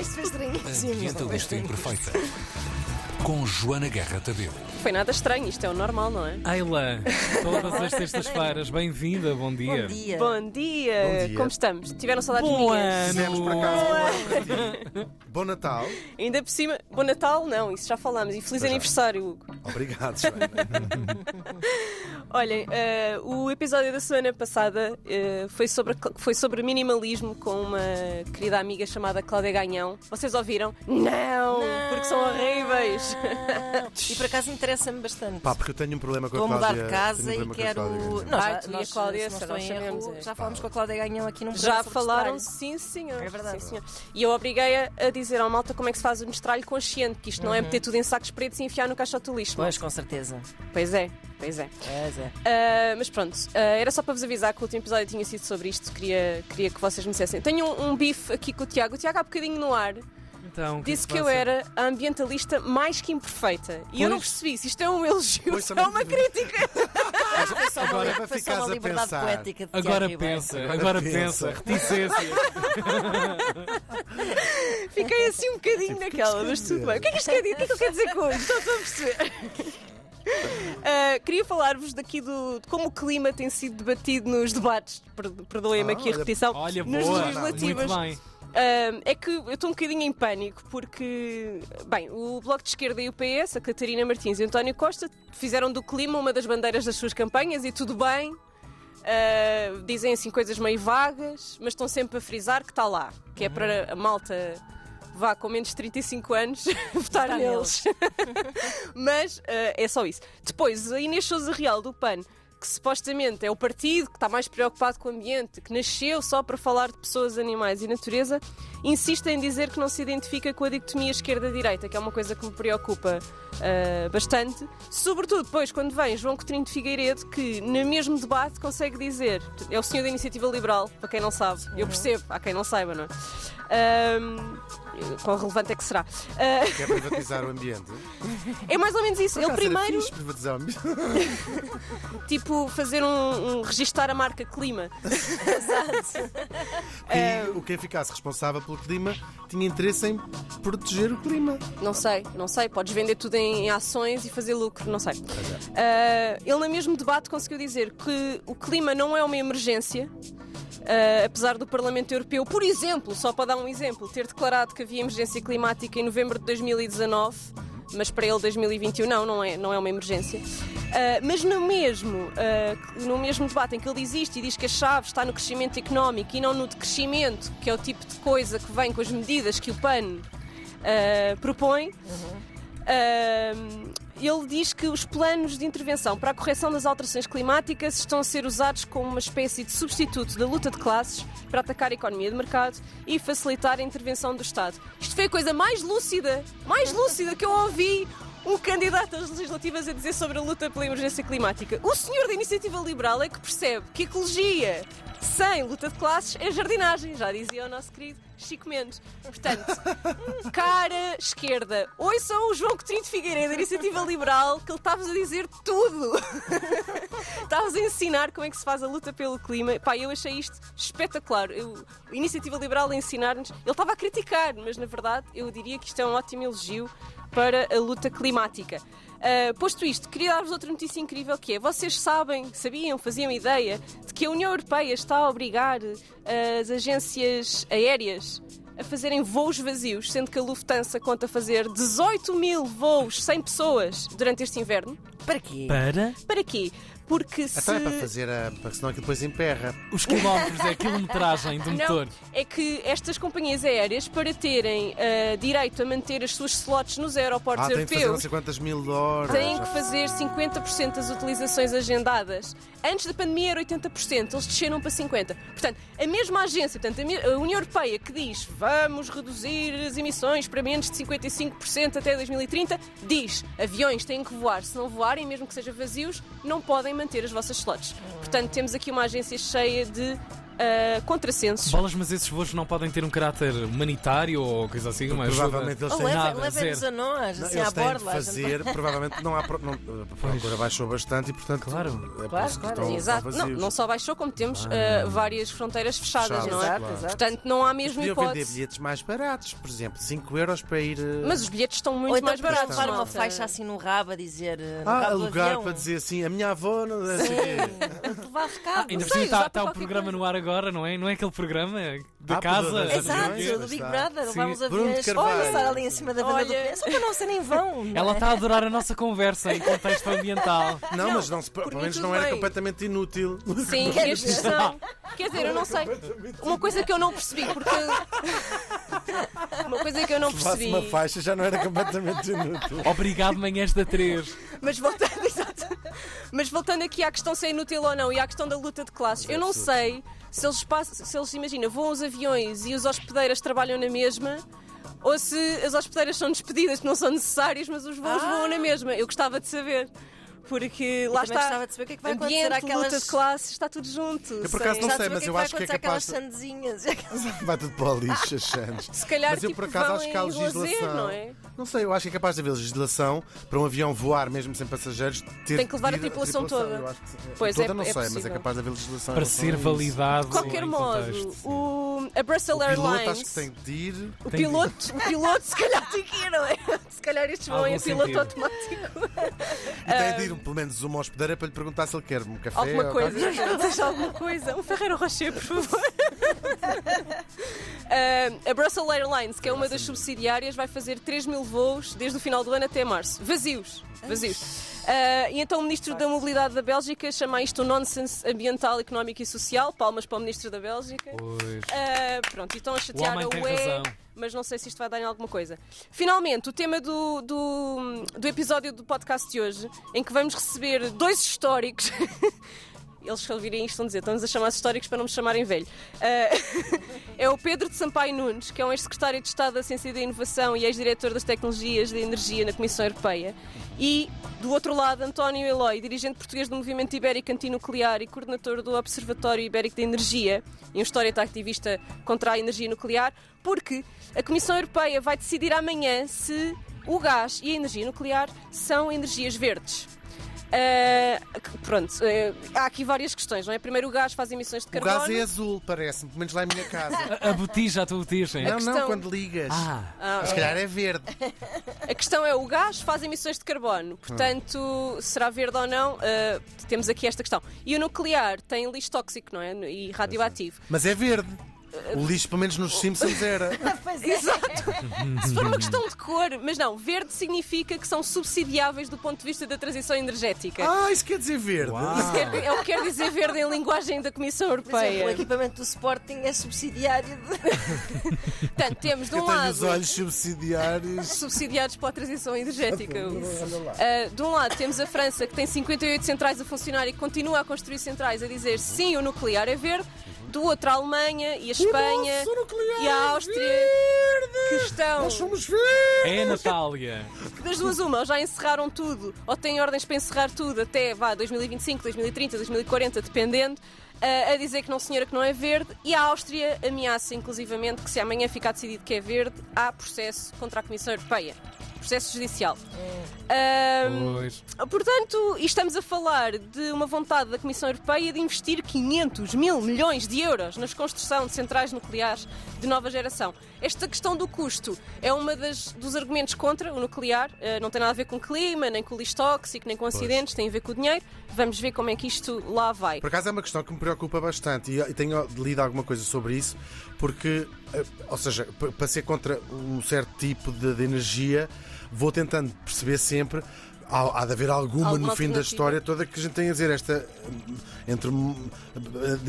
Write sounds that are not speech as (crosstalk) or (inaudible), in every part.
Isto (laughs) foi estranhíssimo. Ambientalista Imperfeita. Com Joana Guerra Tadeu. Foi nada estranho, isto é o normal, não é? Ayla, (laughs) todas as terças-feiras, bem-vinda, bom dia. Bom dia. Bom dia! Bom dia. Como estamos? Tiveram saudades Bom minhas? Fizemos por ano! acaso. (laughs) Bom Natal. Ainda por cima, bom Natal, não, isso já falámos. E feliz já. aniversário, Hugo. Obrigado, Joana. (laughs) Olhem, eh, o episódio da semana passada eh, foi, sobre, foi sobre minimalismo com uma querida amiga chamada Cláudia Ganhão. Vocês ouviram? Não! Porque são horríveis! E por acaso interessa-me bastante. Pá, porque eu tenho um problema com Vou a mudar Cláudia. de casa tenho um e quero. Não, Ah, já, tu e a nós, Cláudia, se não estou em erro, é. já falamos com a Cláudia Ganhão aqui num Já falaram, sim senhor. É verdade. Sim, senhor. E eu obriguei-a a dizer ao malta como é que se faz um destralho consciente, que isto não é meter tudo em sacos pretos e enfiar no caixote do lixo. Pois, malta. com certeza. Pois é, pois é. Pois é. Ah, mas pronto, ah, era só para vos avisar que o último episódio tinha sido sobre isto. Queria, queria que vocês me dissessem. Tenho um, um bife aqui com o Tiago. O Tiago há bocadinho no ar Então, o que é disse se que eu era a ambientalista mais que imperfeita. E eu não Pois. percebi se isto é um elogio Pois, se é uma crítica. (laughs) Agora ficas uma a pensar. poética de Tiago Agora Ribeiro. pensa, Agora agora pensa. pensa, reticência. (laughs) Fiquei assim um bocadinho naquela, mas tudo bem. O que é que isto quer dizer? O que é que eu quero dizer com isto? Estão a perceber? (laughs) Ah, queria falar-vos daqui do, de como o clima tem sido debatido nos debates, per- perdoem-me Ah, aqui a repetição, Olha, nas boa, legislativas. muito bem. Ah, é que eu estou um bocadinho em pânico porque, bem, o Bloco de Esquerda e o PS, a Catarina Martins e o António Costa, fizeram do clima uma das bandeiras das suas campanhas e tudo bem. Ah, dizem assim coisas meio vagas, mas estão sempre a frisar que está lá, que é para a malta vá com menos de 35 anos (laughs) votar Votar neles. (laughs) mas ah, é só isso. Depois, a Inês Souza Real do PAN, que supostamente é o partido que está mais preocupado com o ambiente, que nasceu só para falar de pessoas, animais e natureza, insiste em dizer que não se identifica com a dicotomia esquerda-direita, que é uma coisa que me preocupa ah, bastante. Sobretudo depois, quando vem João Coutinho de Figueiredo, que no mesmo debate consegue dizer, é o senhor da Iniciativa Liberal, para quem não sabe, eu percebo, há quem não saiba, não é? Ahm, quão relevante é que será? Ah, Quer privatizar o ambiente? (laughs) é mais ou menos isso. Ele primeiro, privatizar o ambiente. (laughs) tipo, fazer um, um registar a marca clima. (laughs) E o quem ficasse responsável pelo clima tinha interesse em proteger o clima. Não sei, não sei. Podes vender tudo em, em ações e fazer lucro, não sei. Ah, ele, no mesmo debate, conseguiu dizer que o clima não é uma emergência. Ah, apesar do Parlamento Europeu, por exemplo, só para dar um exemplo, ter declarado que havia emergência climática em novembro de 2019, mas para ele 2021 não, não é, não é uma emergência. Ah, mas no mesmo, ah, no mesmo debate em que ele diz isto e diz que a chave está no crescimento económico e não no decrescimento, que é o tipo de coisa que vem com as medidas que o PAN propõe, ah, ele diz que os planos de intervenção para a correção das alterações climáticas estão a ser usados como uma espécie de substituto da luta de classes para atacar a economia de mercado e facilitar a intervenção do Estado. Isto foi a coisa mais lúcida, mais lúcida que eu ouvi um candidato às legislativas a dizer sobre a luta pela emergência climática. O senhor da Iniciativa Liberal é que percebe que ecologia sem luta de classes é jardinagem, já dizia o nosso querido Chico Mendes. Portanto, cara esquerda, ouçam o João Coutinho de Figueiredo, da Iniciativa Liberal, que ele estava a dizer tudo. (laughs) Estavas a ensinar como é que se faz a luta pelo clima. Pá, eu achei isto espetacular. Eu, a Iniciativa Liberal a ensinar-nos. Ele estava a criticar, mas na verdade eu diria que isto é um ótimo elogio para a luta climática. Ah, posto isto, queria dar-vos outra notícia incrível que é: vocês sabem, sabiam, faziam ideia de que a União Europeia está a obrigar ah, as agências aéreas a fazerem voos vazios, sendo que a Lufthansa conta fazer 18 mil voos sem pessoas durante este inverno. Para quê? Para Para quê? Porque se. Então é para fazer a. Porque senão aquilo depois emperra. os quilómetros, é a quilometragem do Não, motor. é que estas companhias aéreas, para terem ah, direito a manter as suas slots nos aeroportos Ah, tem de fazer não europeus, sei quantas mil horas. têm que fazer 50% das utilizações agendadas. Antes da pandemia era 80%, eles desceram para 50%. Portanto, a mesma agência, portanto, a União Europeia que diz vamos reduzir as emissões para menos de 55% até 2030, diz aviões têm que voar. Se não voarem, mesmo que sejam vazios, não podem manter as vossas slots. Portanto, temos aqui uma agência cheia de ah, contrassensos. Bolas, mas esses voos não podem ter um caráter humanitário ou coisa assim, ajuda? Provavelmente eles Ou têm. nada, levem-nos a nós, Não, assim eles à têm de borda. a gente fazer, (laughs) provavelmente não há. pro- Não, a procura baixou bastante e, portanto. Claro. é Claro, claro, estão Exato. Não, não só baixou, como temos ah, várias fronteiras fechadas, Fechadas, não é? Exato, claro. exato. Portanto, não há mesmo Podiam vender hipótese. bilhetes mais baratos, por exemplo, 5 euros para ir. eh, Mas os bilhetes estão muito Ou então mais baratos. levar uma faixa assim no rabo a dizer. Ah, alugar para dizer assim, a minha avó não assim. (laughs) Levar recado. Ainda por cima está, para o programa no ar agora, não é? Não é aquele programa da Ah, casa? Exato, do Big. Brother, Sim. levar os Bruno de aviões. Carvalho. Olha, estar ali em cima da venda do pé. Só para não serem vão. (laughs) não Ela é? está a adorar a nossa conversa em contexto ambiental. Não, Não, mas não pelo menos não era bem. completamente inútil. Sim, (laughs) Quer estes dizer- são. Quer dizer, eu não sei. Uma coisa que eu não percebi, porque. Uma coisa que eu não percebi. uma faixa, já não era completamente inútil. Obrigado, manhãs da 3. Mas voltando, (laughs) exato. Mas voltando aqui à questão se é inútil ou não e à questão da luta de classes, eu não sei se eles passam, se eles imagina, voam os aviões e os hospedeiras trabalham na mesma. Ou se as hospedeiras são despedidas, que não são necessárias, mas os voos Ah. voam na mesma. Eu gostava de saber. Porque lá está. gostava de saber o que é que vai acontecer Ambiente, àquelas- luta de classes, está tudo junto. Eu por acaso não sei, o mas que é eu acho que é acontecer capaz. Vai tudo para o lixo, as chances. Se calhar Mas eu tipo, por acaso vão acho que há legislação. não é? Não sei, eu acho que é capaz de haver legislação para um avião voar mesmo sem passageiros. Ter Tem que levar a tripulação toda. Eu acho que sim. Pois, toda é- não é sei, mas é capaz de haver legislação. Para ser validado. De qualquer modo, contexto. O, a Brussels O piloto Airlines. acho que tem de ir. O piloto, o piloto se calhar tem que ir, não é? (laughs) Se calhar estes vão em piloto automático. E tem de (laughs) ir pelo menos uma hospedeira para lhe perguntar se ele quer um café Alguma coisa. Deixa (laughs) alguma coisa. Um Ferreiro Rocher, por favor. Ah, a Brussels Airlines, que é uma das subsidiárias, vai fazer 3 mil voos desde o final do ano até março. Vazios. Vazios. Ah, e então o Ministro da Mobilidade da Bélgica chama isto um nonsense ambiental, económico e social. Palmas para o Ministro da Bélgica. Pois. Ah, pronto, e estão a chatear a UE, mas não sei se isto vai dar em alguma coisa. Finalmente, o tema do, do, do episódio do podcast de hoje, em que vamos receber dois históricos. (laughs) Eles que ouvirem isto vão dizer, estamos a chamar históricos para não me chamarem velho. Ah, (laughs) é o Pedro de Sampaio Nunes, que é um ex-secretário de Estado da Ciência e da Inovação e ex-diretor das Tecnologias de Energia na Comissão Europeia. E, do outro lado, António Eloy, dirigente português do Movimento Ibérico Antinuclear e coordenador do Observatório Ibérico de Energia e um histórico ativista contra a energia nuclear, porque a Comissão Europeia vai decidir amanhã se o gás e a energia nuclear são energias verdes. Ah, pronto, ah, há aqui várias questões, não é? Primeiro, o gás faz emissões de O carbono. gás é azul, parece-me, pelo menos lá em minha casa. (laughs) A botija, a tua botija. não, questão- não, quando ligas. Ah, Ah, Se calhar é verde. A questão é, o gás faz emissões de carbono, portanto, será verde ou não? Ah, temos aqui esta questão. E o nuclear tem lixo tóxico, não é? E radioativo. Mas é verde. O lixo, pelo menos nos Simpsons, era. (laughs) Pois é. Exato. Se for uma questão de cor, mas não, verde significa que são subsidiáveis do ponto de vista da transição energética. Ah, isso quer dizer verde. Isso quer- é o que quer dizer verde em linguagem da Comissão Por exemplo, o Europeia. equipamento do Sporting é subsidiário de... (laughs) Portanto, temos de Eu um tenho lado os olhos subsidiários. subsidiados para a transição energética. Uh, de um lado temos a França que tem 58 centrais a funcionar e que continua a construir centrais a dizer sim, o nuclear é verde. Do outro a Alemanha e a Espanha e a Áustria que estão Nós somos verdes. é a Natália. das duas uma, ou já encerraram tudo ou têm ordens para encerrar tudo até vá 2025, 2030, 2040, dependendo. uh, A dizer que não, senhora, que não é verde, e a Áustria ameaça, inclusivamente, que se amanhã ficar decidido que é verde, há processo contra a Comissão Europeia. Processo judicial. Um. Portanto, estamos a falar de uma vontade da Comissão Europeia de investir 500 mil milhões de euros na construção de centrais nucleares de nova geração. Esta questão do custo é das, dos argumentos contra o nuclear. Eh, não tem nada a ver com clima, nem com lixo tóxico, nem com acidentes, tem a ver com o dinheiro. Vamos ver como é que isto lá vai. Por acaso é uma questão que me preocupa bastante e tenho lido alguma coisa sobre isso, porque, eh, ou seja, para ser contra um certo tipo de, de energia, vou tentando perceber sempre. Há, há de haver alguma, Alguma no fim da história toda que a gente tem a dizer esta entre,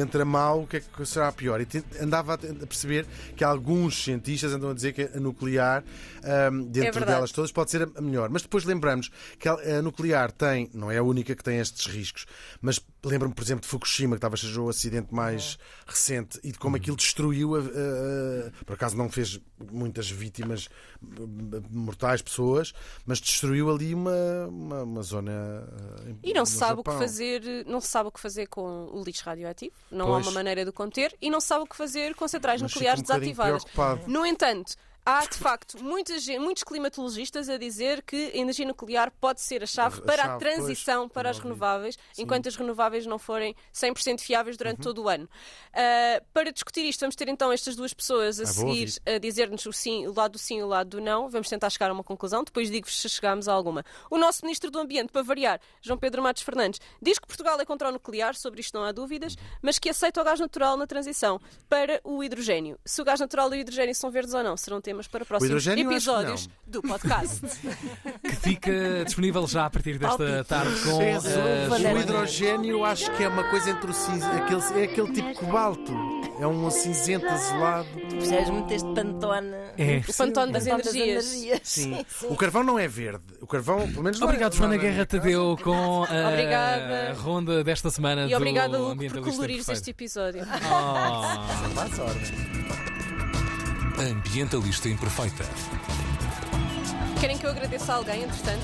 entre a mal o que é que será pior? E andava a a perceber que alguns cientistas andam a dizer que a nuclear ahm, dentro É delas todas pode ser a melhor. Mas depois lembramos que a a nuclear tem, não é a única que tem estes riscos, mas lembro-me, por exemplo, de Fukushima, que talvez seja o acidente mais recente, e de como aquilo destruiu, a, a- a- por acaso não fez muitas vítimas mortais, pessoas, mas destruiu ali uma, uma, uma, uma zona. eh, E não se sabe o que Japão. fazer, não se sabe o que fazer com o lixo radioativo, não há Pois. uma maneira de o conter e não se sabe o que fazer com centrais Mas nucleares um desativadas. preocupado. No entanto, há de facto gente- muitos climatologistas a dizer que a energia nuclear pode ser a chave A para a chave, transição pois, para as renováveis, enquanto as renováveis não forem 100% fiáveis durante todo o ano. Ah, para discutir isto, vamos ter então estas duas pessoas a Ah, seguir a dizer-nos o, sim, o lado do sim e o lado do não. Vamos tentar chegar a uma conclusão, depois digo-vos se chegarmos a alguma. O nosso Ministro do Ambiente, para variar, João Pedro Matos Fernandes, diz que Portugal é contra o nuclear, sobre isto não há dúvidas, mas que aceita o gás natural na transição para o hidrogênio. Se o gás natural e o hidrogênio são verdes ou não, serão temas para próximos que episódios do podcast. (laughs) Que fica disponível já a partir desta Palpite. tarde com É a Vanessa. o hidrogênio acho que é uma coisa entre o cinza, aquele, é aquele tipo cobalto. É um cinzento azulado. Percebes muito este pantone. É. o pantone das energias. Sim. O carvão não é verde. O carvão, pelo menos não Obrigado, é, Joana é- Guerra Tadeu, com a Obrigada. ronda desta semana E obrigada, do Hugo, por colorires este episódio. Oh. Passa a ordem. Ambientalista Imperfeita. Querem que eu agradeça a alguém, entretanto?